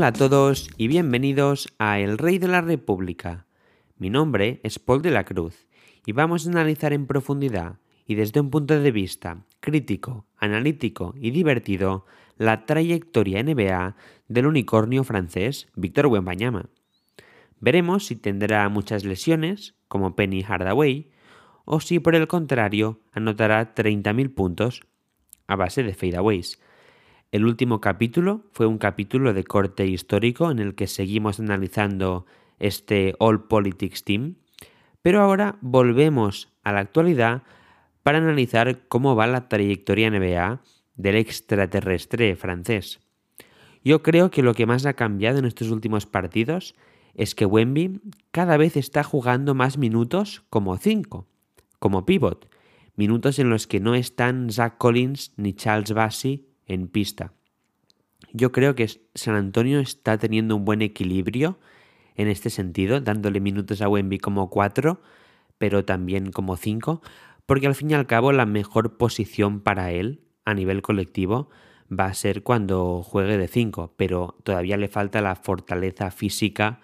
Hola a todos y bienvenidos a El Rey de la República. Mi nombre es Paul de la Cruz y vamos a analizar en profundidad y desde un punto de vista crítico, analítico y divertido la trayectoria NBA del unicornio francés Víctor Wembanyama. Veremos si tendrá muchas lesiones, como Penny Hardaway, o si por el contrario anotará 30.000 puntos a base de fadeaways. El último capítulo fue un capítulo de corte histórico en el que seguimos analizando este All Politics Team, pero ahora volvemos a la actualidad para analizar cómo va la trayectoria NBA del extraterrestre francés. Yo creo que lo que más ha cambiado en estos últimos partidos es que Wemby cada vez está jugando más minutos como 5, como pivot, minutos en los que no están Zach Collins ni Charles Bassey en pista. Yo creo que San Antonio está teniendo un buen equilibrio en este sentido, dándole minutos a Wemby como 4, pero también como 5, porque al fin y al cabo la mejor posición para él a nivel colectivo va a ser cuando juegue de 5, pero todavía le falta la fortaleza física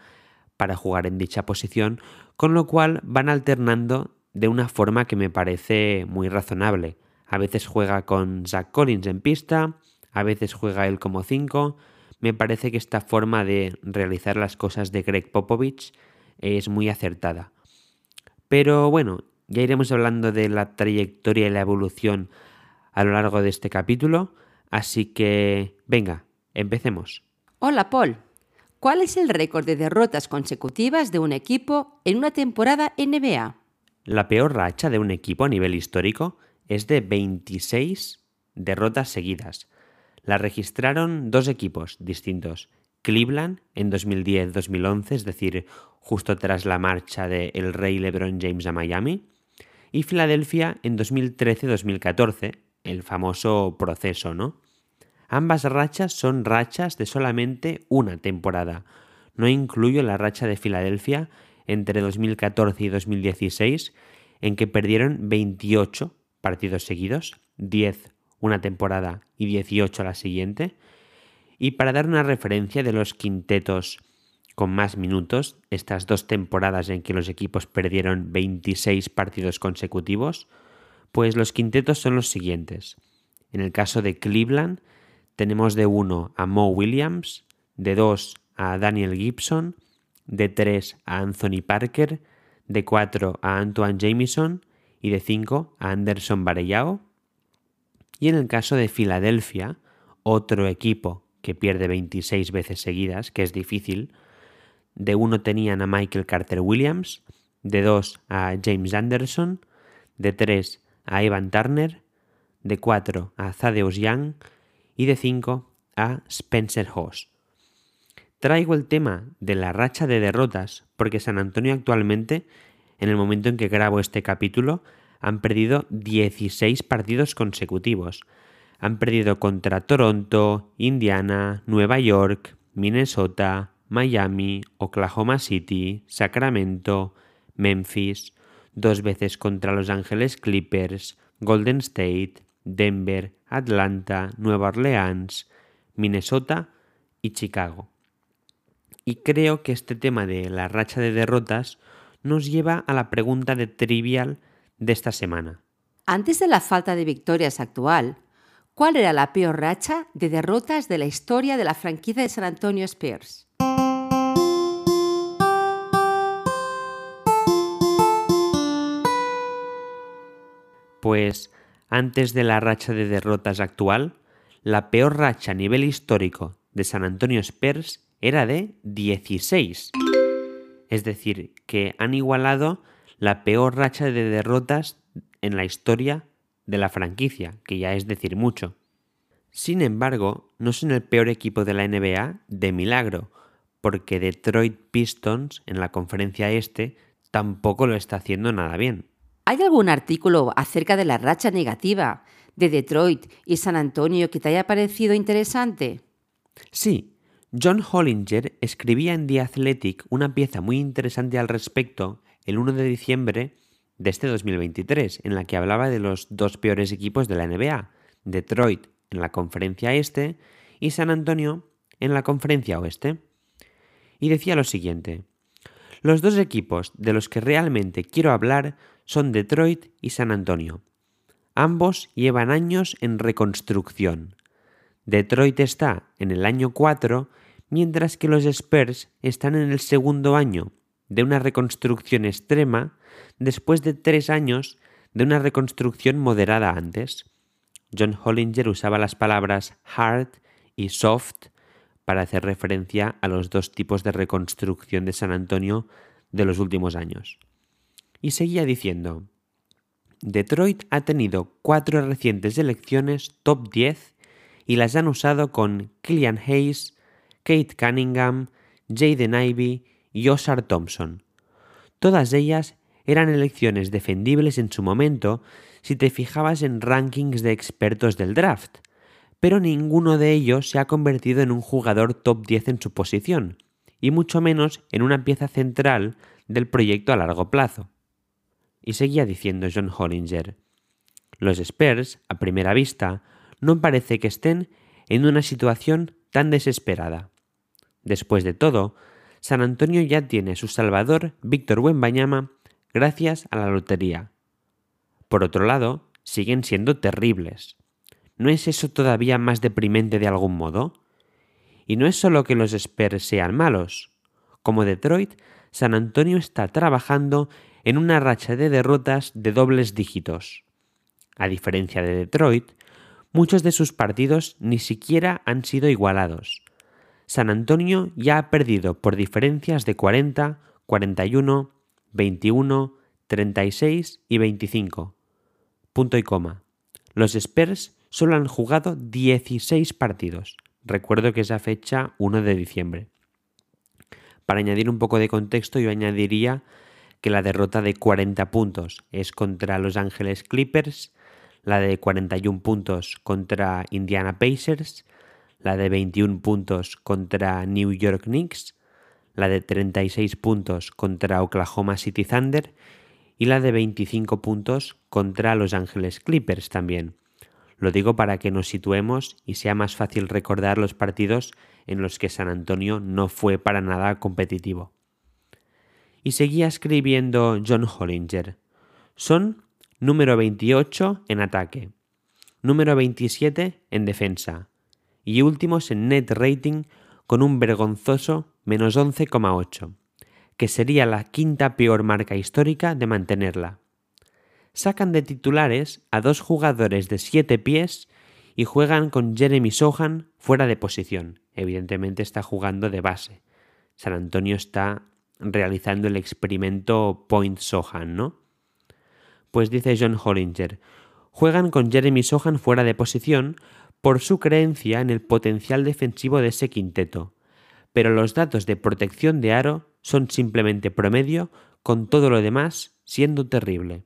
para jugar en dicha posición, con lo cual van alternando de una forma que me parece muy razonable. A veces juega con Zach Collins en pista, a veces juega él como 5. Me parece que esta forma de realizar las cosas de Greg Popovich es muy acertada. Pero bueno, ya iremos hablando de la trayectoria y la evolución a lo largo de este capítulo, así que venga, empecemos. Hola Paul, ¿cuál es el récord de derrotas consecutivas de un equipo en una temporada NBA? La peor racha de un equipo a nivel histórico es de 26 derrotas seguidas. La registraron dos equipos distintos. Cleveland en 2010-2011, es decir, justo tras la marcha de el rey LeBron James a Miami, y Filadelfia en 2013-2014, el famoso proceso, ¿no? Ambas rachas son rachas de solamente una temporada. No incluyo la racha de Filadelfia entre 2014 y 2016, en que perdieron 28 partidos seguidos, 10 una temporada y 18 la siguiente. Y para dar una referencia de los quintetos con más minutos, estas dos temporadas en que los equipos perdieron 26 partidos consecutivos, pues los quintetos son los siguientes. En el caso de Cleveland, tenemos de 1 a Mo Williams, de 2 a Daniel Gibson, de 3 a Anthony Parker, de 4 a Antoine Jamison y de 5 a Anderson Barellao. Y en el caso de Filadelfia, otro equipo que pierde 26 veces seguidas, que es difícil, de 1 tenían a Michael Carter Williams, de 2 a James Anderson, de 3 a Evan Turner, de 4 a Thaddeus Young y de 5 a Spencer Hoss. Traigo el tema de la racha de derrotas porque San Antonio actualmente, en el momento en que grabo este capítulo, han perdido 16 partidos consecutivos. Han perdido contra Toronto, Indiana, Nueva York, Minnesota, Miami, Oklahoma City, Sacramento, Memphis, dos veces contra Los Ángeles Clippers, Golden State, Denver, Atlanta, Nueva Orleans, Minnesota y Chicago. Y creo que este tema de la racha de derrotas nos lleva a la pregunta de trivial de esta semana. Antes de la falta de victorias actual, ¿cuál era la peor racha de derrotas de la historia de la franquicia de San Antonio Spurs? Pues antes de la racha de derrotas actual, la peor racha a nivel histórico de San Antonio Spurs era de 16. Es decir, que han igualado la peor racha de derrotas en la historia de la franquicia, que ya es decir mucho. Sin embargo, no son el peor equipo de la NBA de milagro, porque Detroit Pistons en la conferencia este tampoco lo está haciendo nada bien. ¿Hay algún artículo acerca de la racha negativa de Detroit y San Antonio que te haya parecido interesante? Sí, John Hollinger escribía en The Athletic una pieza muy interesante al respecto el 1 de diciembre de este 2023, en la que hablaba de los dos peores equipos de la NBA, Detroit en la conferencia este y San Antonio en la conferencia oeste. Y decía lo siguiente, los dos equipos de los que realmente quiero hablar son Detroit y San Antonio. Ambos llevan años en reconstrucción. Detroit está en el año 4, mientras que los Spurs están en el segundo año de una reconstrucción extrema después de tres años de una reconstrucción moderada antes. John Hollinger usaba las palabras hard y soft para hacer referencia a los dos tipos de reconstrucción de San Antonio de los últimos años. Y seguía diciendo, Detroit ha tenido cuatro recientes elecciones top 10 y las han usado con Killian Hayes, Kate Cunningham, Jaden Ivey y Osar Thompson. Todas ellas eran elecciones defendibles en su momento si te fijabas en rankings de expertos del draft, pero ninguno de ellos se ha convertido en un jugador top 10 en su posición, y mucho menos en una pieza central del proyecto a largo plazo. Y seguía diciendo John Hollinger, los Spurs, a primera vista, no parece que estén en una situación tan desesperada. Después de todo, San Antonio ya tiene su salvador, Víctor Buenbañama, gracias a la lotería. Por otro lado, siguen siendo terribles. ¿No es eso todavía más deprimente de algún modo? Y no es solo que los Spurs sean malos. Como Detroit, San Antonio está trabajando en una racha de derrotas de dobles dígitos. A diferencia de Detroit, muchos de sus partidos ni siquiera han sido igualados. San Antonio ya ha perdido por diferencias de 40, 41, 21, 36 y 25. Punto y coma. Los Spurs solo han jugado 16 partidos. Recuerdo que esa fecha 1 de diciembre. Para añadir un poco de contexto, yo añadiría que la derrota de 40 puntos es contra Los Ángeles Clippers, la de 41 puntos contra Indiana Pacers, la de 21 puntos contra New York Knicks, la de 36 puntos contra Oklahoma City Thunder y la de 25 puntos contra Los Ángeles Clippers también. Lo digo para que nos situemos y sea más fácil recordar los partidos en los que San Antonio no fue para nada competitivo. Y seguía escribiendo John Hollinger. Son número 28 en ataque, número 27 en defensa, y últimos en net rating con un vergonzoso menos 11,8, que sería la quinta peor marca histórica de mantenerla. Sacan de titulares a dos jugadores de 7 pies y juegan con Jeremy Sohan fuera de posición. Evidentemente está jugando de base. San Antonio está realizando el experimento Point Sohan, ¿no? Pues dice John Hollinger, juegan con Jeremy Sohan fuera de posición por su creencia en el potencial defensivo de ese quinteto, pero los datos de protección de aro son simplemente promedio, con todo lo demás siendo terrible.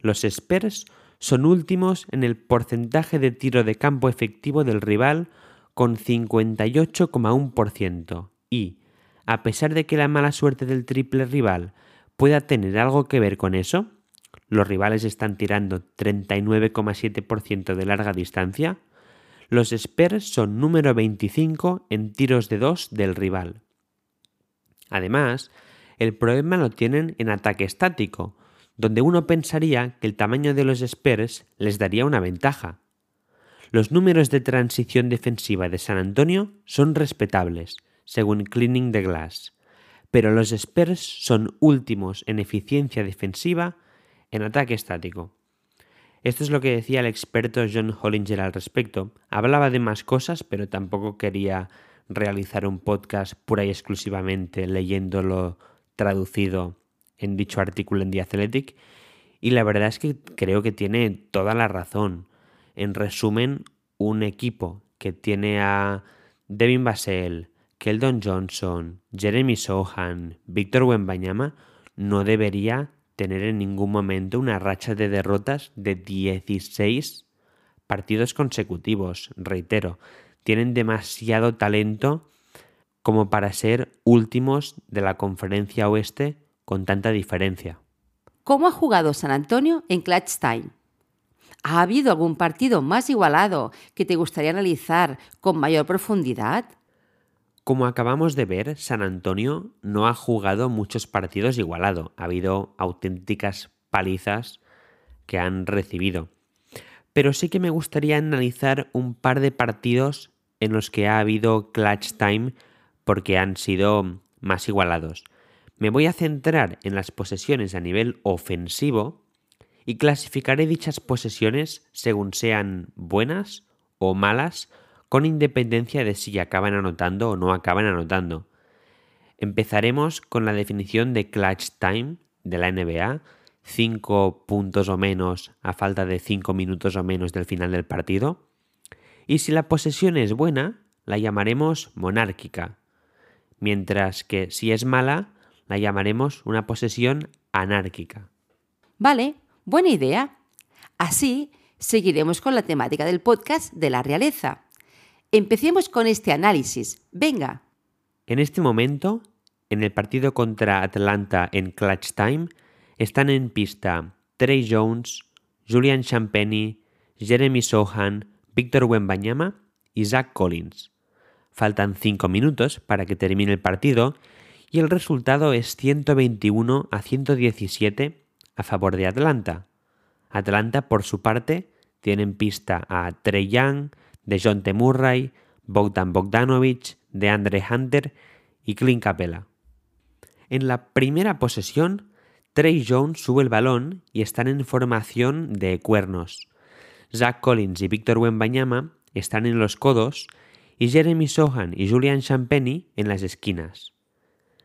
Los Spurs son últimos en el porcentaje de tiro de campo efectivo del rival con 58,1% y, a pesar de que la mala suerte del triple rival pueda tener algo que ver con eso, los rivales están tirando 39,7% de larga distancia, los Spurs son número 25 en tiros de 2 del rival. Además, el problema lo tienen en ataque estático, donde uno pensaría que el tamaño de los Spurs les daría una ventaja. Los números de transición defensiva de San Antonio son respetables, según Cleaning the Glass, pero los Spurs son últimos en eficiencia defensiva en ataque estático. Esto es lo que decía el experto John Hollinger al respecto. Hablaba de más cosas, pero tampoco quería realizar un podcast pura y exclusivamente leyéndolo traducido en dicho artículo en The Athletic. Y la verdad es que creo que tiene toda la razón. En resumen, un equipo que tiene a Devin Basel, Keldon Johnson, Jeremy Sohan, Víctor Wembanyama, no debería tener en ningún momento una racha de derrotas de 16 partidos consecutivos. Reitero, tienen demasiado talento como para ser últimos de la conferencia oeste con tanta diferencia. ¿Cómo ha jugado San Antonio en Clutch Time? ¿Ha habido algún partido más igualado que te gustaría analizar con mayor profundidad? Como acabamos de ver, San Antonio no ha jugado muchos partidos igualado. Ha habido auténticas palizas que han recibido. Pero sí que me gustaría analizar un par de partidos en los que ha habido clutch time porque han sido más igualados. Me voy a centrar en las posesiones a nivel ofensivo y clasificaré dichas posesiones según sean buenas o malas, con independencia de si acaban anotando o no acaban anotando. Empezaremos con la definición de clutch time de la NBA, 5 puntos o menos a falta de 5 minutos o menos del final del partido. Y si la posesión es buena, la llamaremos monárquica, mientras que si es mala, la llamaremos una posesión anárquica. Vale, buena idea. Así seguiremos con la temática del podcast de la realeza. Empecemos con este análisis. Venga. En este momento, en el partido contra Atlanta en Clutch Time, están en pista Trey Jones, Julian Champagny, Jeremy Sohan, Víctor Wembanyama y Zach Collins. Faltan 5 minutos para que termine el partido y el resultado es 121 a 117 a favor de Atlanta. Atlanta, por su parte, tiene en pista a Trey Young, DeJounte Murray, Bogdan Bogdanovich, DeAndre Hunter y Clint Capella. En la primera posesión, Trey Jones sube el balón y están en formación de cuernos. Zach Collins y Víctor Wembanyama están en los codos y Jeremy Sohan y Julian Champagny en las esquinas.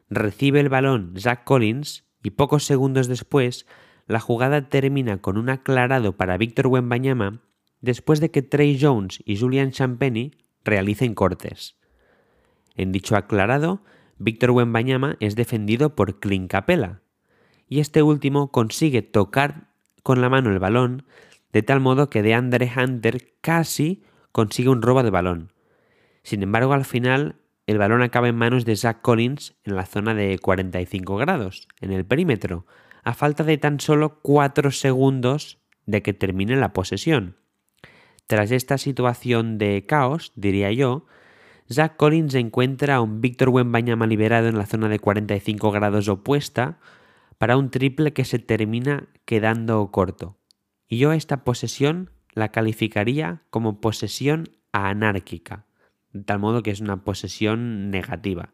Recibe el balón Zach Collins y pocos segundos después la jugada termina con un aclarado para Víctor Wembanyama después de que Trey Jones y Julian Champagny realicen cortes. En dicho aclarado, Víctor Wembanyama es defendido por Clint Capella, y este último consigue tocar con la mano el balón de tal modo que DeAndre Hunter casi consigue un robo de balón. Sin embargo, al final el balón acaba en manos de Zach Collins en la zona de 45 grados, en el perímetro, a falta de tan solo 4 segundos de que termine la posesión. Tras esta situación de caos, diría yo, Zach Collins encuentra a un Víctor Wembanyama liberado en la zona de 45 grados opuesta para un triple que se termina quedando corto. Y yo esta posesión la calificaría como posesión anárquica de tal modo que es una posesión negativa.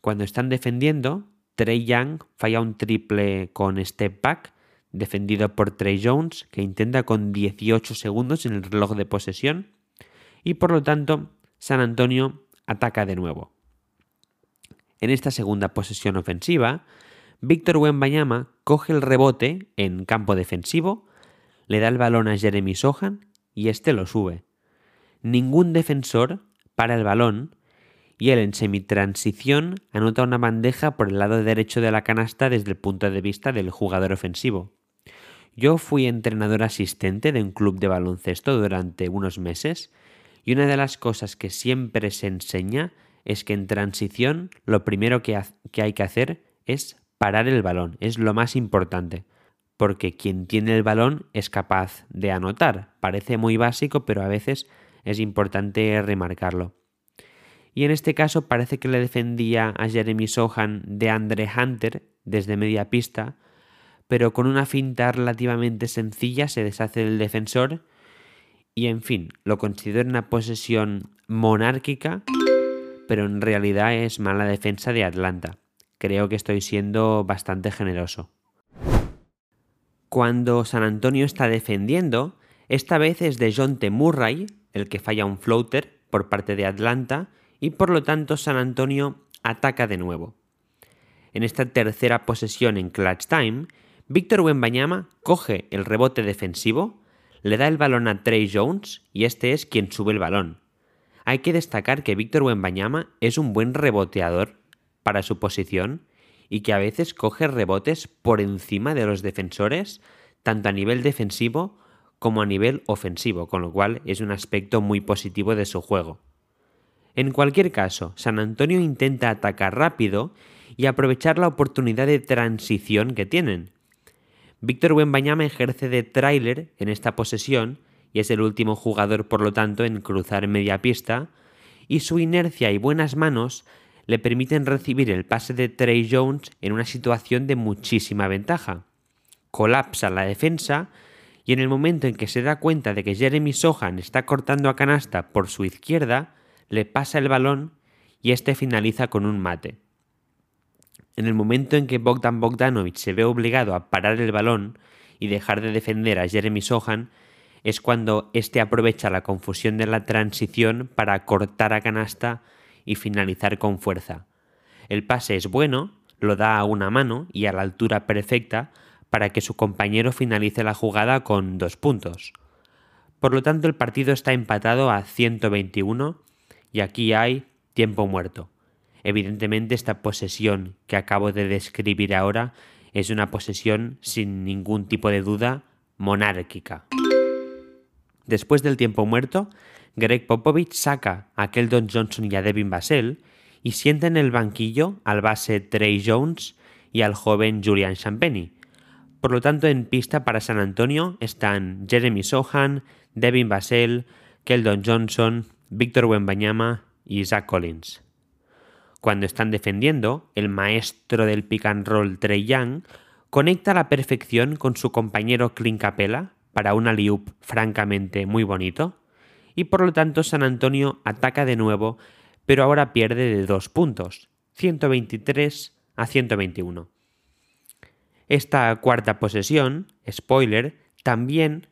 Cuando están defendiendo, Trey Young falla un triple con step back, defendido por Trey Jones, que intenta con 18 segundos en el reloj de posesión, y por lo tanto San Antonio ataca de nuevo. En esta segunda posesión ofensiva, Víctor Wembanyama coge el rebote en campo defensivo, le da el balón a Jeremy Sohan y este lo sube ningún defensor para el balón y él en semitransición anota una bandeja por el lado derecho de la canasta desde el punto de vista del jugador ofensivo. Yo fui entrenador asistente de un club de baloncesto durante unos meses y una de las cosas que siempre se enseña es que en transición lo primero que, que hay que hacer es parar el balón, es lo más importante, porque quien tiene el balón es capaz de anotar. Parece muy básico, pero a veces es importante remarcarlo. Y en este caso parece que le defendía a Jeremy Sohan de Andre Hunter desde media pista, pero con una finta relativamente sencilla se deshace del defensor y en fin, lo considero una posesión monárquica, pero en realidad es mala defensa de Atlanta. Creo que estoy siendo bastante generoso. Cuando San Antonio está defendiendo, esta vez es de John T. Murray, el que falla un floater por parte de Atlanta y por lo tanto San Antonio ataca de nuevo. En esta tercera posesión en clutch time, Víctor Wembanyama coge el rebote defensivo, le da el balón a Trey Jones y este es quien sube el balón. Hay que destacar que Víctor Wembanyama es un buen reboteador para su posición y que a veces coge rebotes por encima de los defensores, tanto a nivel defensivo como a nivel ofensivo, con lo cual es un aspecto muy positivo de su juego. En cualquier caso, San Antonio intenta atacar rápido y aprovechar la oportunidad de transición que tienen. Víctor Wembanyama ejerce de trailer en esta posesión y es el último jugador por lo tanto en cruzar media pista y su inercia y buenas manos le permiten recibir el pase de Trey Jones en una situación de muchísima ventaja. Colapsa la defensa y en el momento en que se da cuenta de que Jeremy Sohan está cortando a canasta por su izquierda, le pasa el balón y este finaliza con un mate. En el momento en que Bogdan Bogdanovic se ve obligado a parar el balón y dejar de defender a Jeremy Sohan, es cuando éste aprovecha la confusión de la transición para cortar a canasta y finalizar con fuerza. El pase es bueno, lo da a una mano y a la altura perfecta para que su compañero finalice la jugada con dos puntos. Por lo tanto, el partido está empatado a 121 y aquí hay tiempo muerto. Evidentemente, esta posesión que acabo de describir ahora es una posesión sin ningún tipo de duda monárquica. Después del tiempo muerto, Greg Popovich saca a Keldon Johnson y a Devin Vassell y sienta en el banquillo al base Trey Jones y al joven Julian Champagny. Por lo tanto, en pista para San Antonio están Jeremy Sohan, Devin Vassell, Keldon Johnson, Víctor Wembanyama y Zach Collins. Cuando están defendiendo, el maestro del pick and roll Trey Young conecta a la perfección con su compañero Clint Capella para un alley francamente muy bonito, y por lo tanto San Antonio ataca de nuevo, pero ahora pierde de dos puntos, 123 a 121. Esta cuarta posesión, spoiler, también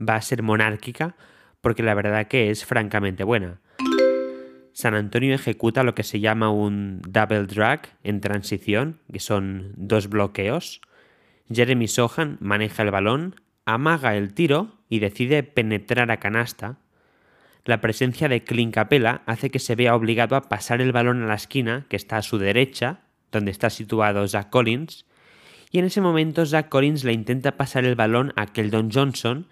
va a ser monárquica porque la verdad que es francamente buena. San Antonio ejecuta lo que se llama un double drag en transición, que son dos bloqueos. Jeremy Sohan maneja el balón, amaga el tiro y decide penetrar a canasta. La presencia de Clint Capella hace que se vea obligado a pasar el balón a la esquina, que está a su derecha, donde está situado Zach Collins, y en ese momento Zach Collins le intenta pasar el balón a Keldon Johnson,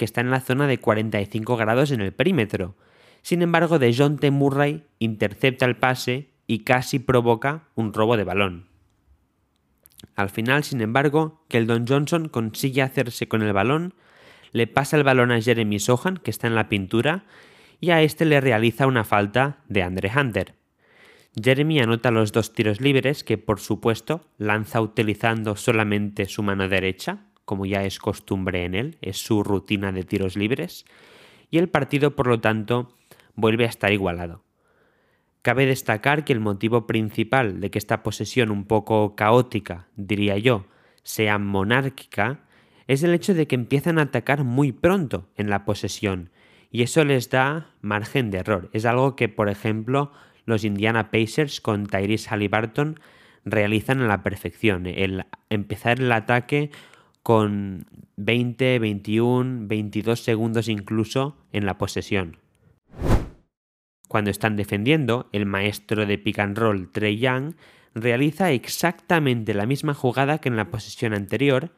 que está en la zona de 45 grados en el perímetro. Sin embargo, de John T. Murray intercepta el pase y casi provoca un robo de balón. Al final, sin embargo, Keldon Johnson consigue hacerse con el balón, le pasa el balón a Jeremy Sohan, que está en la pintura, y a este le realiza una falta de Andre Hunter. Jeremy anota los dos tiros libres que, por supuesto, lanza utilizando solamente su mano derecha, como ya es costumbre en él, es su rutina de tiros libres, y el partido, por lo tanto, vuelve a estar igualado. Cabe destacar que el motivo principal de que esta posesión un poco caótica, diría yo, sea monárquica, es el hecho de que empiezan a atacar muy pronto en la posesión, y eso les da margen de error. Es algo que, por ejemplo, los Indiana Pacers con Tyrese Halliburton realizan a la perfección, el empezar el ataque con 20, 21, 22 segundos incluso en la posesión. Cuando están defendiendo, el maestro de pick and roll Trey Young realiza exactamente la misma jugada que en la posesión anterior,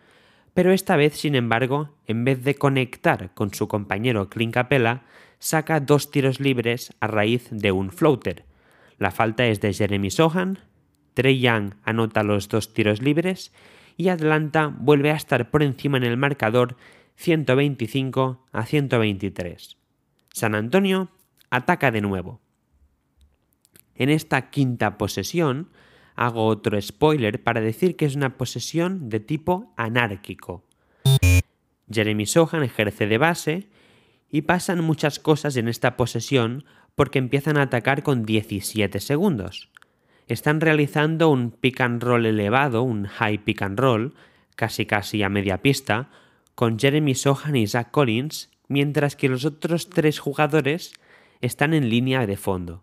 pero esta vez, sin embargo, en vez de conectar con su compañero Clint Capella, saca dos tiros libres a raíz de un floater. La falta es de Jeremy Sohan, Trey Young anota los dos tiros libres y Atlanta vuelve a estar por encima en el marcador 125 a 123. San Antonio ataca de nuevo. En esta quinta posesión hago otro spoiler para decir que es una posesión de tipo anárquico. Jeremy Sohan ejerce de base y pasan muchas cosas en esta posesión porque empiezan a atacar con 17 segundos. Están realizando un pick and roll elevado, un high pick and roll, casi casi a media pista, con Jeremy Sohan y Zach Collins, mientras que los otros tres jugadores están en línea de fondo.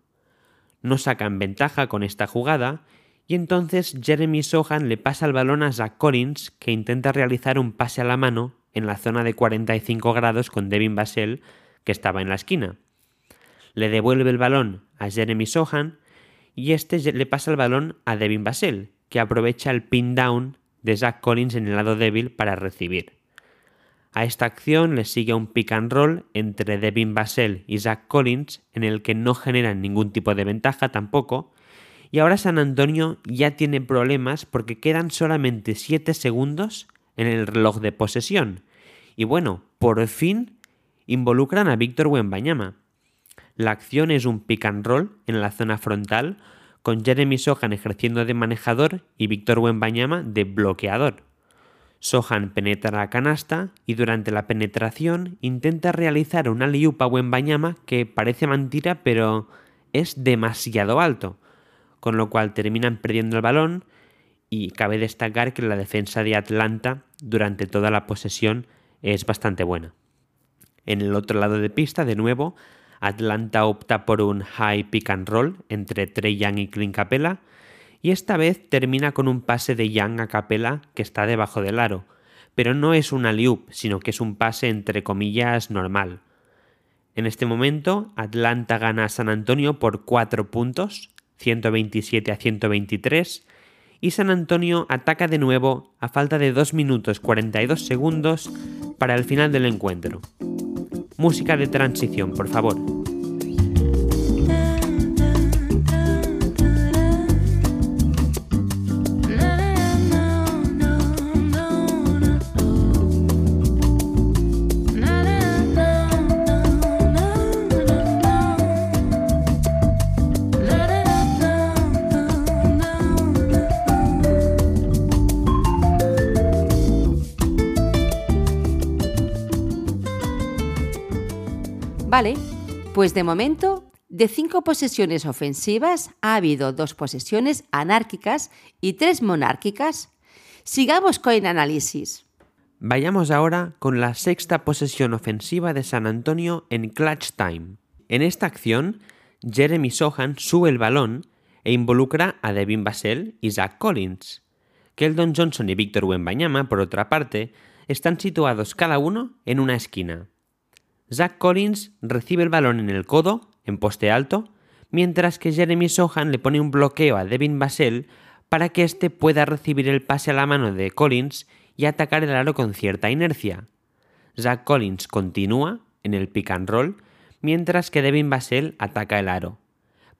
No sacan ventaja con esta jugada y entonces Jeremy Sohan le pasa el balón a Zach Collins que intenta realizar un pase a la mano en la zona de 45 grados con Devin Vassell que estaba en la esquina. Le devuelve el balón a Jeremy Sohan y este le pasa el balón a Devin Vassell que aprovecha el pin down de Zach Collins en el lado débil para recibir. A esta acción le sigue un pick and roll entre Devin Vassell y Zach Collins, en el que no generan ningún tipo de ventaja tampoco. Y ahora San Antonio ya tiene problemas porque quedan solamente 7 segundos en el reloj de posesión. Y bueno, por fin involucran a Víctor Wembanyama. La acción es un pick and roll en la zona frontal, con Jeremy Sohan ejerciendo de manejador y Víctor Wembanyama de bloqueador. Sohan penetra la canasta y durante la penetración intenta realizar una liupa Wembanyama que parece mentira pero es demasiado alto, con lo cual terminan perdiendo el balón y cabe destacar que la defensa de Atlanta durante toda la posesión es bastante buena. En el otro lado de pista, de nuevo, Atlanta opta por un high pick and roll entre Trey Young y Clint Capella y esta vez termina con un pase de Young a Capella que está debajo del aro, pero no es una alley sino que es un pase entre comillas normal. En este momento, Atlanta gana a San Antonio por 4 puntos, 127 a 123, y San Antonio ataca de nuevo a falta de 2 minutos 42 segundos para el final del encuentro. Música de transición, por favor. Pues de momento, de cinco posesiones ofensivas ha habido dos posesiones anárquicas y tres monárquicas. Sigamos con el análisis. Vayamos ahora con la sexta posesión ofensiva de San Antonio en Clutch Time. En esta acción, Jeremy Sohan sube el balón e involucra a Devin Vassell y Zach Collins. Keldon Johnson y Víctor Wembanyama, por otra parte, están situados cada uno en una esquina. Zach Collins recibe el balón en el codo, en poste alto, mientras que Jeremy Sohan le pone un bloqueo a Devin Vassell para que éste pueda recibir el pase a la mano de Collins y atacar el aro con cierta inercia. Zach Collins continúa en el pick and roll, mientras que Devin Vassell ataca el aro.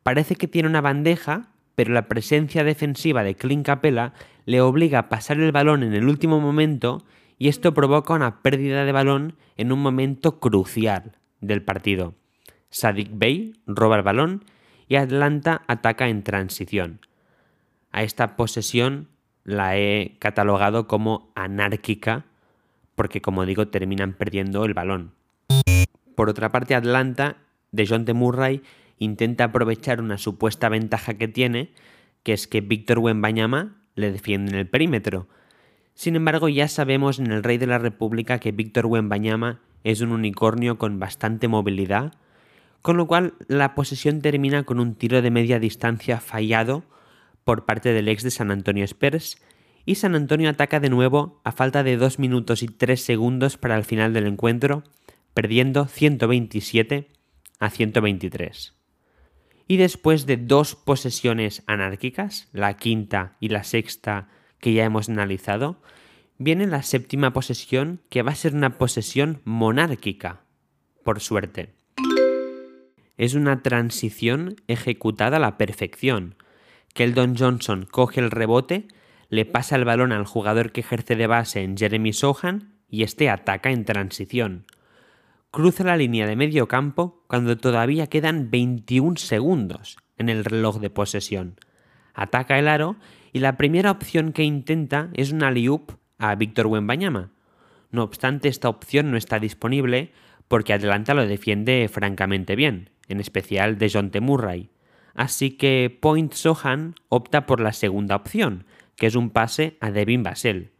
Parece que tiene una bandeja, pero la presencia defensiva de Clint Capella le obliga a pasar el balón en el último momento y esto provoca una pérdida de balón en un momento crucial del partido. Sadik Bey roba el balón y Atlanta ataca en transición. A esta posesión la he catalogado como anárquica porque como digo terminan perdiendo el balón. Por otra parte Atlanta de John de Murray intenta aprovechar una supuesta ventaja que tiene, que es que Víctor Wembanyama le defiende en el perímetro, sin embargo, ya sabemos en el Rey de la República que Víctor Wembanyama es un unicornio con bastante movilidad, con lo cual la posesión termina con un tiro de media distancia fallado por parte del ex de San Antonio Spurs y San Antonio ataca de nuevo a falta de 2 minutos y 3 segundos para el final del encuentro, perdiendo 127 a 123. Y después de dos posesiones anárquicas, la quinta y la sexta que ya hemos analizado, viene la séptima posesión, que va a ser una posesión monárquica, por suerte. Es una transición ejecutada a la perfección. Keldon Johnson coge el rebote, le pasa el balón al jugador que ejerce de base en Jeremy Sohan y este ataca en transición. Cruza la línea de medio campo cuando todavía quedan 21 segundos en el reloj de posesión. Ataca el aro y la primera opción que intenta es una liup a Víctor Wembanyama. No obstante, esta opción no está disponible porque Atlanta lo defiende francamente bien, en especial de John. Murray. Así que Point Sohan opta por la segunda opción, que es un pase a Devin Vassell.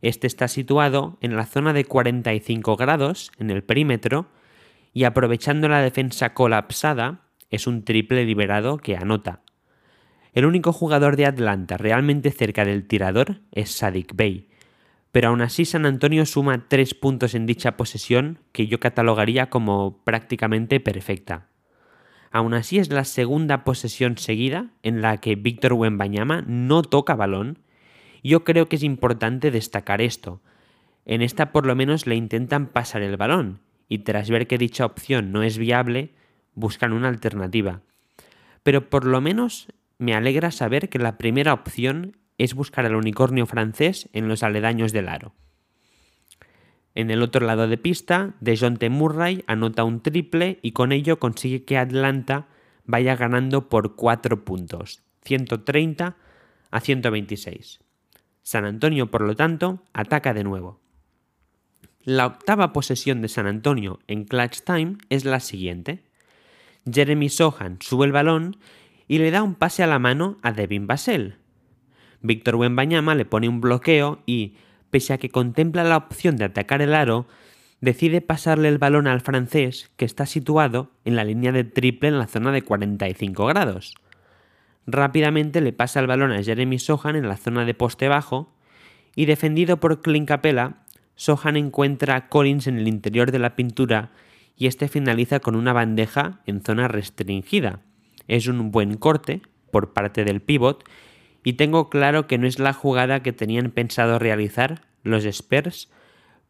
Este está situado en la zona de 45 grados en el perímetro y aprovechando la defensa colapsada es un triple liberado que anota. El único jugador de Atlanta realmente cerca del tirador es Sadik Bey, pero aún así San Antonio suma tres puntos en dicha posesión que yo catalogaría como prácticamente perfecta. Aún así es la segunda posesión seguida en la que Víctor Wembanyama no toca balón. Yo creo que es importante destacar esto. En esta por lo menos le intentan pasar el balón y tras ver que dicha opción no es viable, buscan una alternativa. Pero por lo menos me alegra saber que la primera opción es buscar al unicornio francés en los aledaños del aro. En el otro lado de pista, DeJounte Murray anota un triple y con ello consigue que Atlanta vaya ganando por 4 puntos, 130 a 126. San Antonio, por lo tanto, ataca de nuevo. La octava posesión de San Antonio en Clutch Time es la siguiente. Jeremy Sohan sube el balón y le da un pase a la mano a Devin Basel. Víctor Wembanyama le pone un bloqueo y, pese a que contempla la opción de atacar el aro, decide pasarle el balón al francés que está situado en la línea de triple en la zona de 45 grados. Rápidamente le pasa el balón a Jeremy Sohan en la zona de poste bajo y defendido por Clint Capella, Sohan encuentra a Collins en el interior de la pintura y este finaliza con una bandeja en zona restringida. Es un buen corte por parte del pivot y tengo claro que no es la jugada que tenían pensado realizar los Spurs,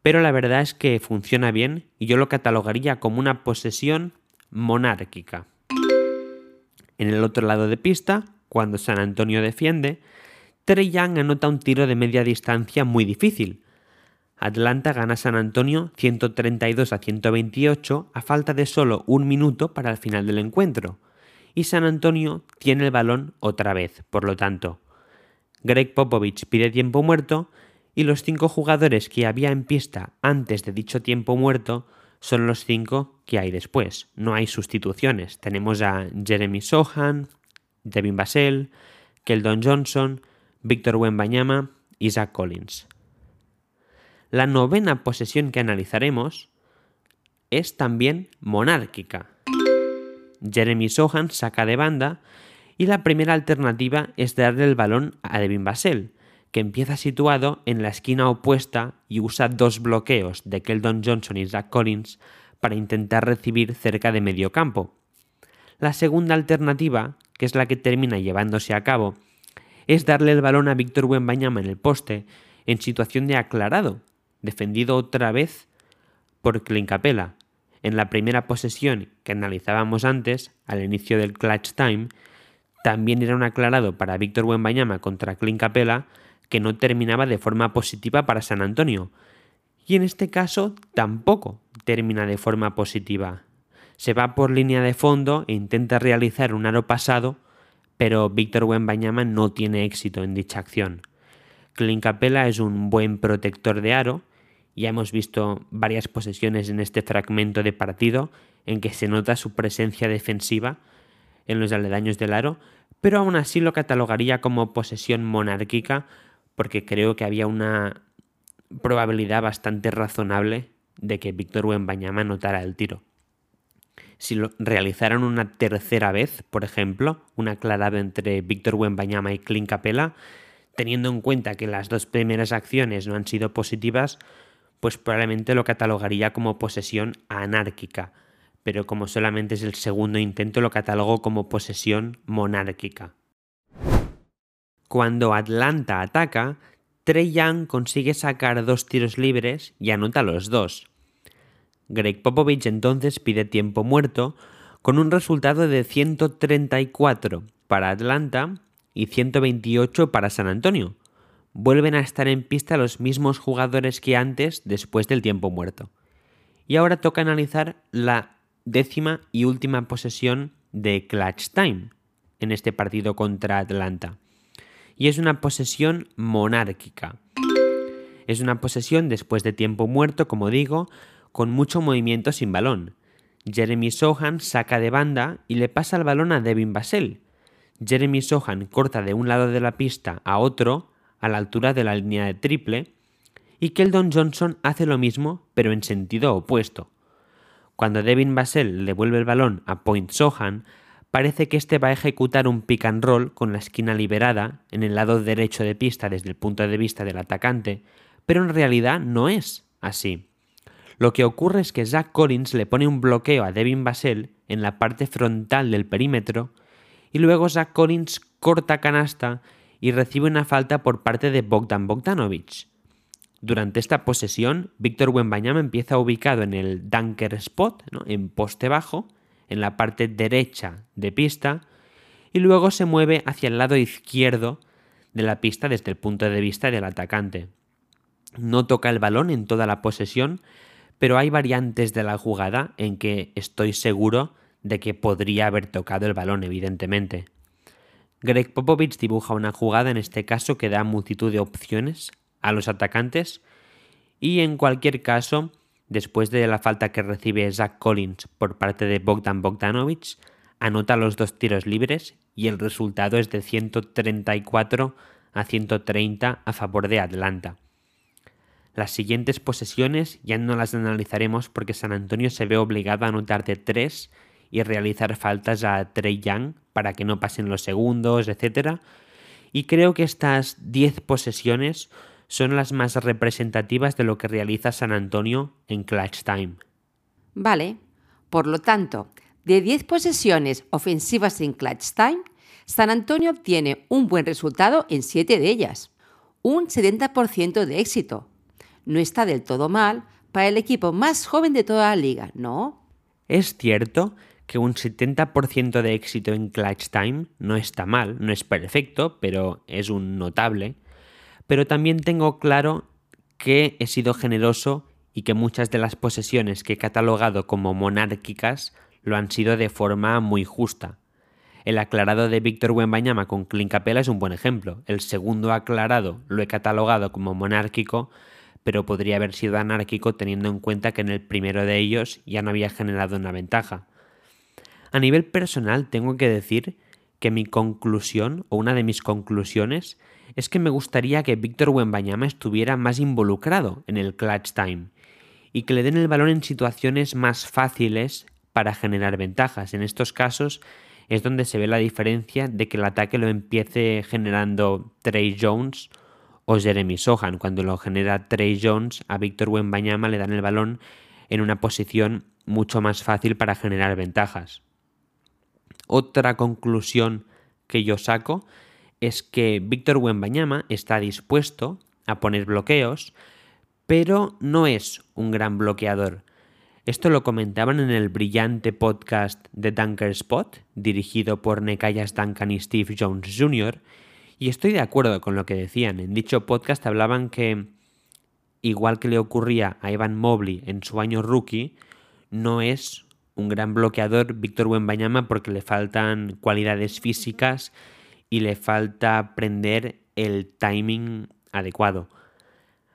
pero la verdad es que funciona bien y yo lo catalogaría como una posesión monárquica. En el otro lado de pista, cuando San Antonio defiende, Trey Young anota un tiro de media distancia muy difícil. Atlanta gana San Antonio 132 a 128 a falta de solo un minuto para el final del encuentro. Y San Antonio tiene el balón otra vez, por lo tanto, Greg Popovich pide tiempo muerto y los cinco jugadores que había en pista antes de dicho tiempo muerto son los cinco que hay después. No hay sustituciones. Tenemos a Jeremy Sohan, Devin Basel, Keldon Johnson, Víctor Wembanyama y Zach Collins. La novena posesión que analizaremos es también monárquica. Jeremy Sohan saca de banda y la primera alternativa es darle el balón a Devin Basel, que empieza situado en la esquina opuesta y usa dos bloqueos de Keldon Johnson y Zach Collins para intentar recibir cerca de medio campo. La segunda alternativa, que es la que termina llevándose a cabo, es darle el balón a Víctor Wembanyama en el poste, en situación de aclarado, defendido otra vez por Clincapela. En la primera posesión que analizábamos antes, al inicio del clutch time, también era un aclarado para Víctor Wembanyama contra Clint Capela que no terminaba de forma positiva para San Antonio. Y en este caso tampoco termina de forma positiva. Se va por línea de fondo e intenta realizar un aro pasado, pero Víctor Wembanyama no tiene éxito en dicha acción. Clint Capela es un buen protector de aro, ya hemos visto varias posesiones en este fragmento de partido en que se nota su presencia defensiva en los aledaños del aro, pero aún así lo catalogaría como posesión monárquica porque creo que había una probabilidad bastante razonable de que Víctor Wembanyama anotara el tiro. Si lo realizaran una tercera vez, por ejemplo, una aclarada entre Víctor Wembanyama y Clint Capella, teniendo en cuenta que las dos primeras acciones no han sido positivas, pues probablemente lo catalogaría como posesión anárquica, pero como solamente es el segundo intento lo catalogo como posesión monárquica. Cuando Atlanta ataca, Trey Young consigue sacar dos tiros libres y anota los dos. Greg Popovich entonces pide tiempo muerto con un resultado de 134 para Atlanta y 128 para San Antonio. Vuelven a estar en pista los mismos jugadores que antes después del tiempo muerto. Y ahora toca analizar la décima y última posesión de Clutch Time en este partido contra Atlanta. Y es una posesión monárquica. Es una posesión después de tiempo muerto, como digo, con mucho movimiento sin balón. Jeremy Sohan saca de banda y le pasa el balón a Devin Basel. Jeremy Sohan corta de un lado de la pista a otro, a la altura de la línea de triple, y Keldon Johnson hace lo mismo, pero en sentido opuesto. Cuando Devin Basel le vuelve el balón a Point Sohan, parece que este va a ejecutar un pick and roll con la esquina liberada en el lado derecho de pista desde el punto de vista del atacante, pero en realidad no es así. Lo que ocurre es que Zach Collins le pone un bloqueo a Devin Basel en la parte frontal del perímetro y luego Zach Collins corta canasta y recibe una falta por parte de Bogdan Bogdanovich. Durante esta posesión, Víctor Wembanyama empieza ubicado en el dunker spot, en poste bajo, en la parte derecha de pista, y luego se mueve hacia el lado izquierdo de la pista desde el punto de vista del atacante. no toca el balón en toda la posesión, pero hay variantes de la jugada en que estoy seguro de que podría haber tocado el balón, evidentemente. Greg Popovich dibuja una jugada en este caso que da multitud de opciones a los atacantes y en cualquier caso, después de la falta que recibe Zach Collins por parte de Bogdan Bogdanovich, anota los dos tiros libres y el resultado es de 134 a 130 a favor de Atlanta. Las siguientes posesiones ya no las analizaremos porque San Antonio se ve obligado a anotar de tres y realizar faltas a Trey Young para que no pasen los segundos, etc. Y creo que estas 10 posesiones son las más representativas de lo que realiza San Antonio en Clutch Time. Vale, por lo tanto, de 10 posesiones ofensivas en Clutch Time, San Antonio obtiene un buen resultado en 7 de ellas, un 70% de éxito. No está del todo mal para el equipo más joven de toda la liga, ¿no? Es cierto que un 70% de éxito en clutch time no está mal, no es perfecto, pero es un notable. Pero también tengo claro que he sido generoso y que muchas de las posesiones que he catalogado como monárquicas lo han sido de forma muy justa. El aclarado de Víctor Wembanyama con Clint Capela es un buen ejemplo. El segundo aclarado lo he catalogado como monárquico, pero podría haber sido anárquico teniendo en cuenta que en el primero de ellos ya no había generado una ventaja. A nivel personal tengo que decir que mi conclusión, o una de mis conclusiones, es que me gustaría que Víctor Wembanyama estuviera más involucrado en el clutch time y que le den el balón en situaciones más fáciles para generar ventajas. En estos casos es donde se ve la diferencia de que el ataque lo empiece generando Trey Jones o Jeremy Sohan. Cuando lo genera Trey Jones, a Víctor Wembanyama le dan el balón en una posición mucho más fácil para generar ventajas. Otra conclusión que yo saco es que Víctor Wembanyama está dispuesto a poner bloqueos, pero no es un gran bloqueador. Esto lo comentaban en el brillante podcast de Dunker Spot, dirigido por Nekayas Duncan y Steve Jones Jr., y estoy de acuerdo con lo que decían. En dicho podcast hablaban que, igual que le ocurría a Evan Mobley en su año rookie, no es un gran bloqueador Víctor Wembanyama porque le faltan cualidades físicas y le falta aprender el timing adecuado.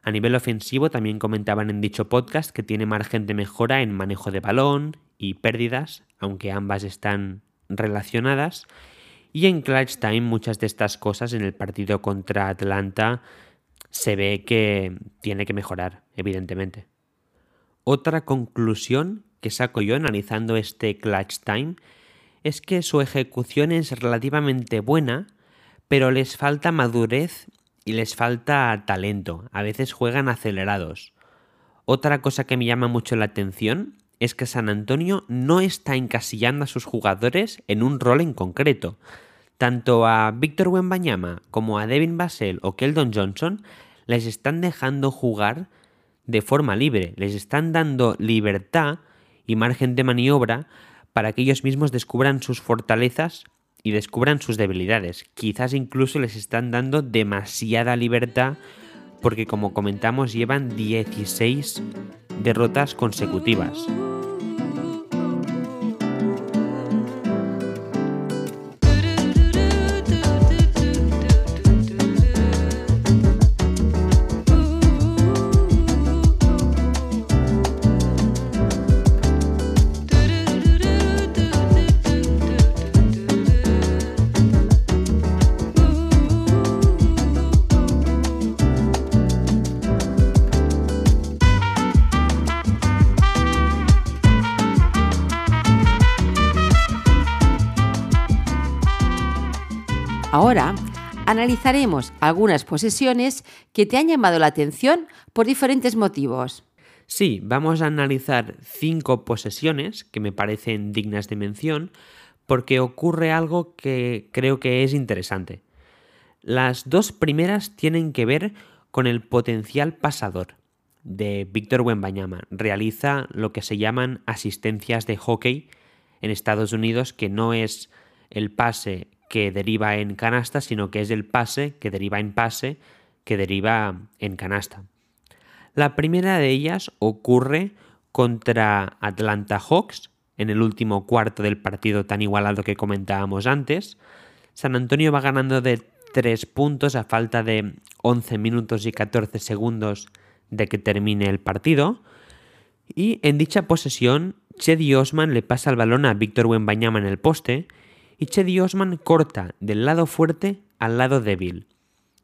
A nivel ofensivo también comentaban en dicho podcast que tiene margen de mejora en manejo de balón y pérdidas, aunque ambas están relacionadas. Y en clutch time muchas de estas cosas en el partido contra Atlanta se ve que tiene que mejorar, evidentemente. Otra conclusión que saco yo analizando este Clutch Time es que su ejecución es relativamente buena, pero les falta madurez y les falta talento. A veces juegan acelerados. Otra cosa que me llama mucho la atención es que San Antonio no está encasillando a sus jugadores en un rol en concreto. Tanto a Víctor Wembanyama como a Devin Basel o Keldon Johnson les están dejando jugar de forma libre, les están dando libertad y margen de maniobra para que ellos mismos descubran sus fortalezas y descubran sus debilidades. Quizás incluso les están dando demasiada libertad porque como comentamos llevan 16 derrotas consecutivas. Analizaremos algunas posesiones que te han llamado la atención por diferentes motivos. Sí, vamos a analizar cinco posesiones que me parecen dignas de mención porque ocurre algo que creo que es interesante. Las dos primeras tienen que ver con el potencial pasador de Víctor Wembanyama. Realiza lo que se llaman asistencias de hockey en Estados Unidos, que no es el pase que deriva en canasta, sino que es el pase que deriva en pase, que deriva en canasta. La primera de ellas ocurre contra Atlanta Hawks en el último cuarto del partido tan igualado que comentábamos antes. San Antonio va ganando de 3 puntos a falta de 11 minutos y 14 segundos de que termine el partido. Y en dicha posesión, Chedi Osman le pasa el balón a Víctor Wembanyama en el poste y Chedi Osman corta del lado fuerte al lado débil.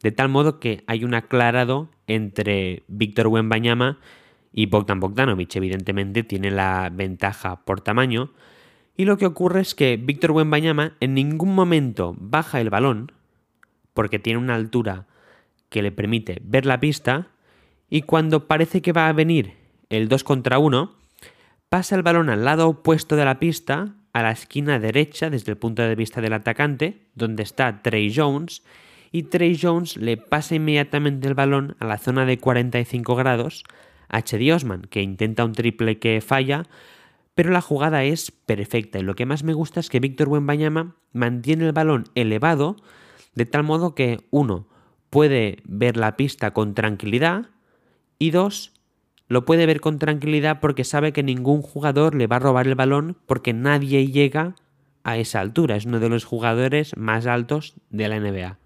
De tal modo que hay un aclarado entre Víctor Wembanyama y Bogdan Bogdanovic. Evidentemente tiene la ventaja por tamaño. Y lo que ocurre es que Víctor Wembanyama en ningún momento baja el balón porque tiene una altura que le permite ver la pista y cuando parece que va a venir el 2 contra 1, pasa el balón al lado opuesto de la pista, a la esquina derecha desde el punto de vista del atacante, donde está Trey Jones, y Trey Jones le pasa inmediatamente el balón a la zona de 45 grados a Chedi Osman, que intenta un triple que falla, pero la jugada es perfecta y lo que más me gusta es que Víctor Wembanyama mantiene el balón elevado de tal modo que uno puede ver la pista con tranquilidad y dos lo puede ver con tranquilidad porque sabe que ningún jugador le va a robar el balón porque nadie llega a esa altura. Es uno de los jugadores más altos de la NBA.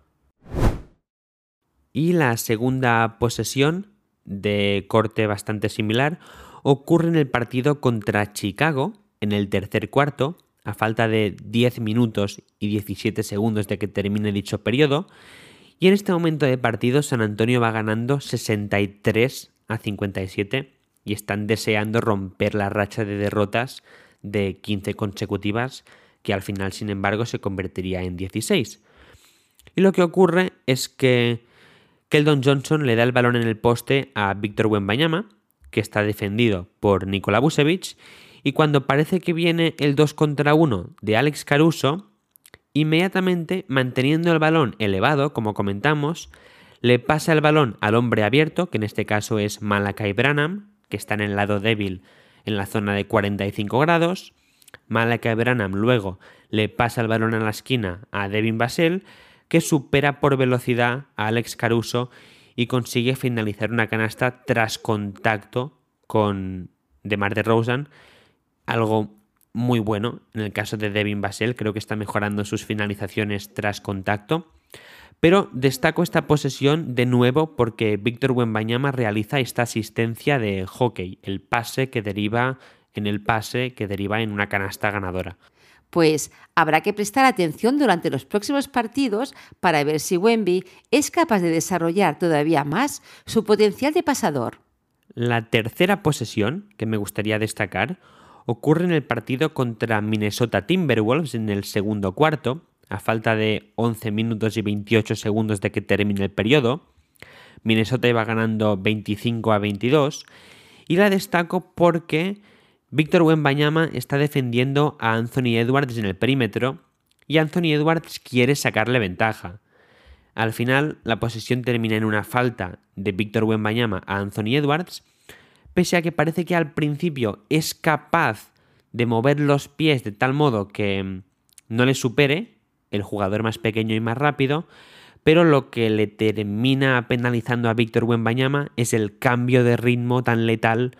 Y la segunda posesión, de corte bastante similar, ocurre en el partido contra Chicago, en el tercer cuarto, a falta de 10 minutos y 17 segundos de que termine dicho periodo. Y en este momento de partido San Antonio va ganando 63 a 57 y están deseando romper la racha de derrotas de 15 consecutivas que al final sin embargo se convertiría en 16. Y lo que ocurre es que Keldon Johnson le da el balón en el poste a Víctor Wembanyama, que está defendido por Nikola Vucevic, y cuando parece que viene el 2 contra 1 de Alex Caruso, inmediatamente manteniendo el balón elevado, como comentamos, le pasa el balón al hombre abierto, que en este caso es Malakai Branham, que está en el lado débil en la zona de 45 grados. Malakai Branham luego le pasa el balón a la esquina a Devin Basel, que supera por velocidad a Alex Caruso y consigue finalizar una canasta tras contacto con DeMar DeRozan, algo muy bueno en el caso de Devin Basel, creo que está mejorando sus finalizaciones tras contacto. Pero destaco esta posesión de nuevo porque Víctor Wembanyama realiza esta asistencia de hockey, el pase que deriva en el pase que deriva en una canasta ganadora. Pues habrá que prestar atención durante los próximos partidos para ver si Wemby es capaz de desarrollar todavía más su potencial de pasador. La tercera posesión que me gustaría destacar ocurre en el partido contra Minnesota Timberwolves en el segundo cuarto, a falta de 11 minutos y 28 segundos de que termine el periodo. Minnesota iba ganando 25 a 22 y la destaco porque Víctor Wembanyama está defendiendo a Anthony Edwards en el perímetro y Anthony Edwards quiere sacarle ventaja. Al final, la posesión termina en una falta de Víctor Wembanyama a Anthony Edwards pese a que parece que al principio es capaz de mover los pies de tal modo que mm, no le supere el jugador más pequeño y más rápido, pero lo que le termina penalizando a Víctor Wembanyama es el cambio de ritmo tan letal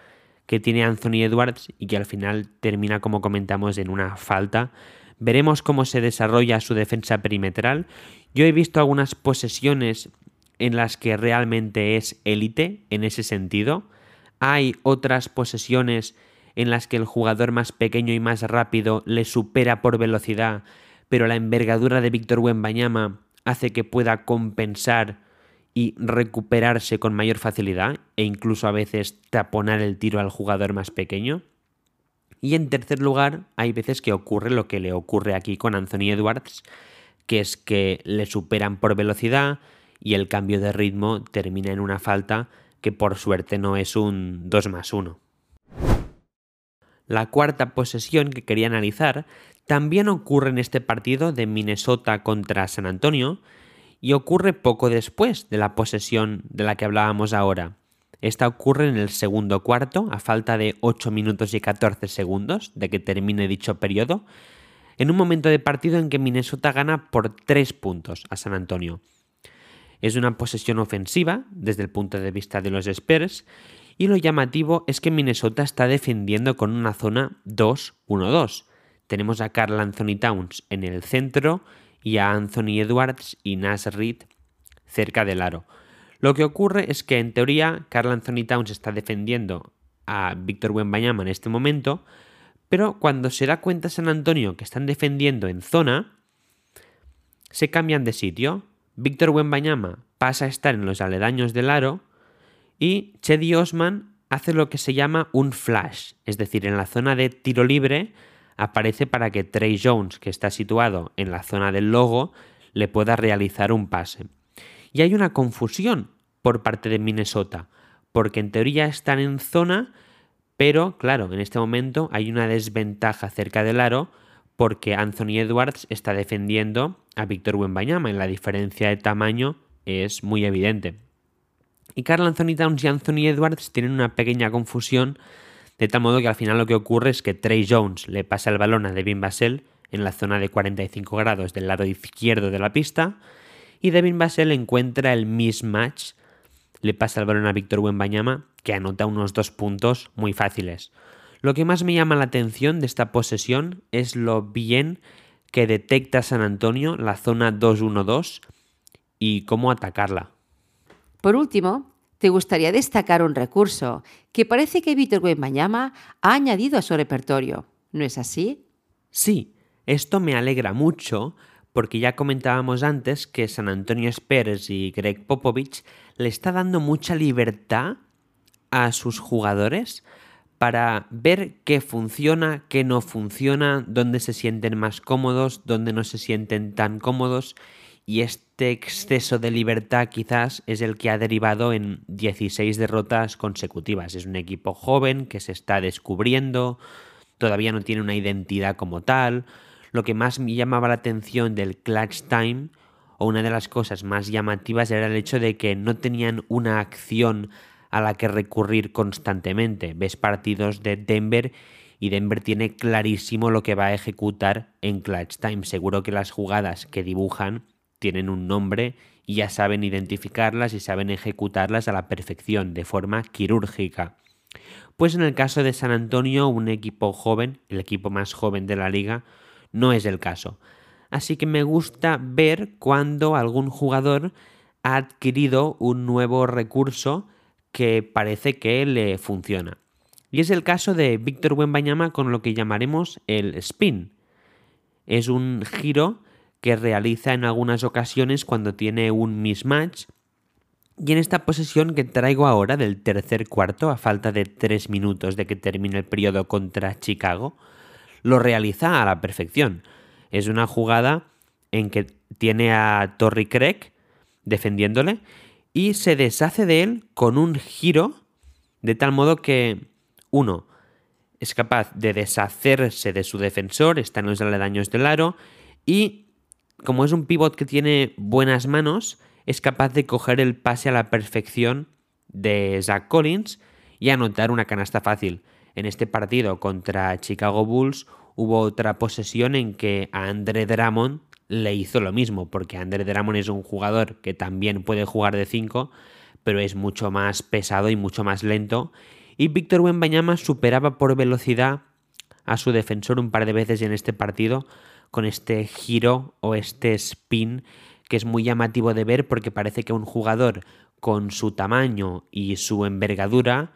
que tiene Anthony Edwards y que al final termina, como comentamos, en una falta. Veremos cómo se desarrolla su defensa perimetral. Yo he visto algunas posesiones en las que realmente es élite en ese sentido hay otras posesiones en las que el jugador más pequeño y más rápido le supera por velocidad, pero la envergadura de Víctor Wembanyama hace que pueda compensar y recuperarse con mayor facilidad e incluso a veces taponar el tiro al jugador más pequeño. Y en tercer lugar, hay veces que ocurre lo que le ocurre aquí con Anthony Edwards, que es que le superan por velocidad y el cambio de ritmo termina en una falta que por suerte no es un 2 más 1. La cuarta posesión que quería analizar también ocurre en este partido de Minnesota contra San Antonio y ocurre poco después de la posesión de la que hablábamos ahora. Esta ocurre en el segundo cuarto, a falta de 8 minutos y 14 segundos de que termine dicho periodo, en un momento de partido en que Minnesota gana por 3 puntos a San Antonio. Es una posesión ofensiva desde el punto de vista de los Spurs y lo llamativo es que Minnesota está defendiendo con una zona 2-1-2. Tenemos a Carl Anthony Towns en el centro y a Anthony Edwards y Nash Reed cerca del aro. Lo que ocurre es que en teoría Carl Anthony Towns está defendiendo a Víctor Wembanyama en este momento, pero cuando se da cuenta San Antonio que están defendiendo en zona, se cambian de sitio. Víctor Wembanyama pasa a estar en los aledaños del aro y Chedi Osman hace lo que se llama un flash, es decir, en la zona de tiro libre aparece para que Trey Jones, que está situado en la zona del logo, le pueda realizar un pase. Y hay una confusión por parte de Minnesota, porque en teoría están en zona, pero claro, en este momento hay una desventaja cerca del aro porque Anthony Edwards está defendiendo a Víctor Wembanyama y la diferencia de tamaño es muy evidente. Y Carl Anthony Towns y Anthony Edwards tienen una pequeña confusión, de tal modo que al final lo que ocurre es que Trey Jones le pasa el balón a Devin Vassell en la zona de 45 grados del lado izquierdo de la pista, y Devin Vassell encuentra el mismatch, le pasa el balón a Víctor Wembanyama, que anota unos dos puntos muy fáciles. Lo que más me llama la atención de esta posesión es lo bien que detecta San Antonio la zona 2-1-2 y cómo atacarla. Por último, te gustaría destacar un recurso que parece que Víctor Wembanyama ha añadido a su repertorio, ¿no es así? Sí, esto me alegra mucho porque ya comentábamos antes que San Antonio Spurs y Greg Popovich le está dando mucha libertad a sus jugadores para ver qué funciona, qué no funciona, dónde se sienten más cómodos, dónde no se sienten tan cómodos y este exceso de libertad quizás es el que ha derivado en 16 derrotas consecutivas. Es un equipo joven que se está descubriendo, todavía no tiene una identidad como tal, lo que más me llamaba la atención del clutch time o una de las cosas más llamativas era el hecho de que no tenían una acción a la que recurrir constantemente. Ves partidos de Denver y Denver tiene clarísimo lo que va a ejecutar en clutch time. Seguro que las jugadas que dibujan tienen un nombre y ya saben identificarlas y saben ejecutarlas a la perfección, de forma quirúrgica. Pues en el caso de San Antonio, un equipo joven, el equipo más joven de la liga, no es el caso. Así que me gusta ver cuando algún jugador ha adquirido un nuevo recurso que parece que le funciona. Y es el caso de Víctor Wembanyama con lo que llamaremos el spin. Es un giro que realiza en algunas ocasiones cuando tiene un mismatch. Y en esta posesión que traigo ahora del tercer cuarto, a falta de tres minutos de que termine el periodo contra Chicago, lo realiza a la perfección. Es una jugada en que tiene a Torrey Craig defendiéndole y se deshace de él con un giro de tal modo que uno es capaz de deshacerse de su defensor, está en los aledaños del aro y como es un pivot que tiene buenas manos, es capaz de coger el pase a la perfección de Zach Collins y anotar una canasta fácil. En este partido contra Chicago Bulls hubo otra posesión en que a Andre Drummond le hizo lo mismo, porque Andre Drummond es un jugador que también puede jugar de 5, pero es mucho más pesado y mucho más lento. Y Víctor Wembanyama superaba por velocidad a su defensor un par de veces en este partido con este giro o este spin que es muy llamativo de ver porque parece que un jugador con su tamaño y su envergadura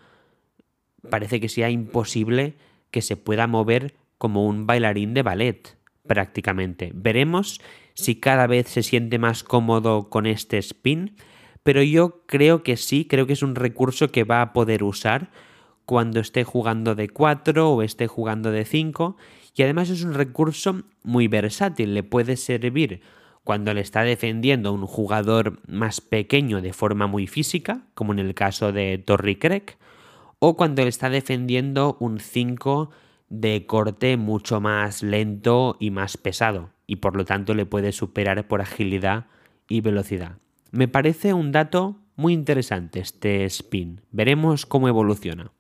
parece que sea imposible que se pueda mover como un bailarín de ballet, prácticamente. Veremos si cada vez se siente más cómodo con este spin, pero yo creo que sí, creo que es un recurso que va a poder usar cuando esté jugando de 4 o esté jugando de 5 y además es un recurso muy versátil, le puede servir cuando le está defendiendo un jugador más pequeño de forma muy física, como en el caso de Torrey Craig, o cuando le está defendiendo un 5 de corte mucho más lento y más pesado, y por lo tanto le puede superar por agilidad y velocidad. Me parece un dato muy interesante este spin. Veremos cómo evoluciona.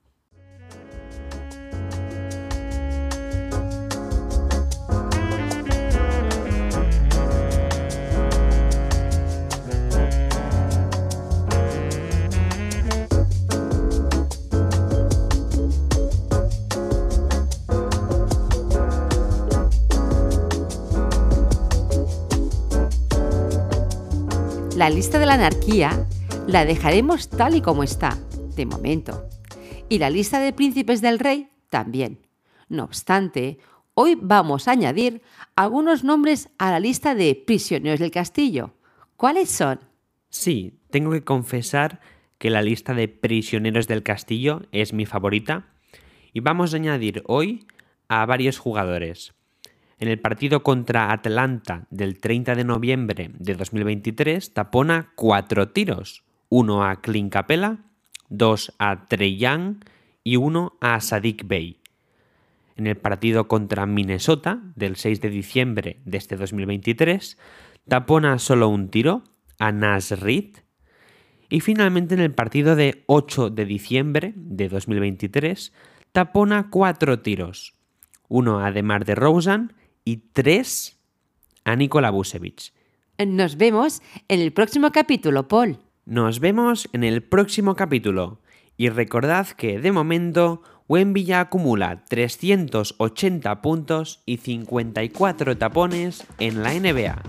La lista de la anarquía la dejaremos tal y como está, de momento. Y la lista de príncipes del rey también. No obstante, hoy vamos a añadir algunos nombres a la lista de prisioneros del castillo. ¿Cuáles son? Sí, tengo que confesar que la lista de prisioneros del castillo es mi favorita y vamos a añadir hoy a varios jugadores. En el partido contra Atlanta del 30 de noviembre de 2023 tapona cuatro tiros, uno a Clint Capella, dos a Trey Young y uno a Sadik Bey. En el partido contra Minnesota del 6 de diciembre de este 2023 tapona solo un tiro a Nas. Y finalmente en el partido de 8 de diciembre de 2023 tapona cuatro tiros, uno a Demar de Rosen y tres a Nikola Vucevic. Nos vemos en el próximo capítulo, Paul. Nos vemos en el próximo capítulo. Y recordad que de momento Wemby ya acumula 380 puntos y 54 tapones en la NBA.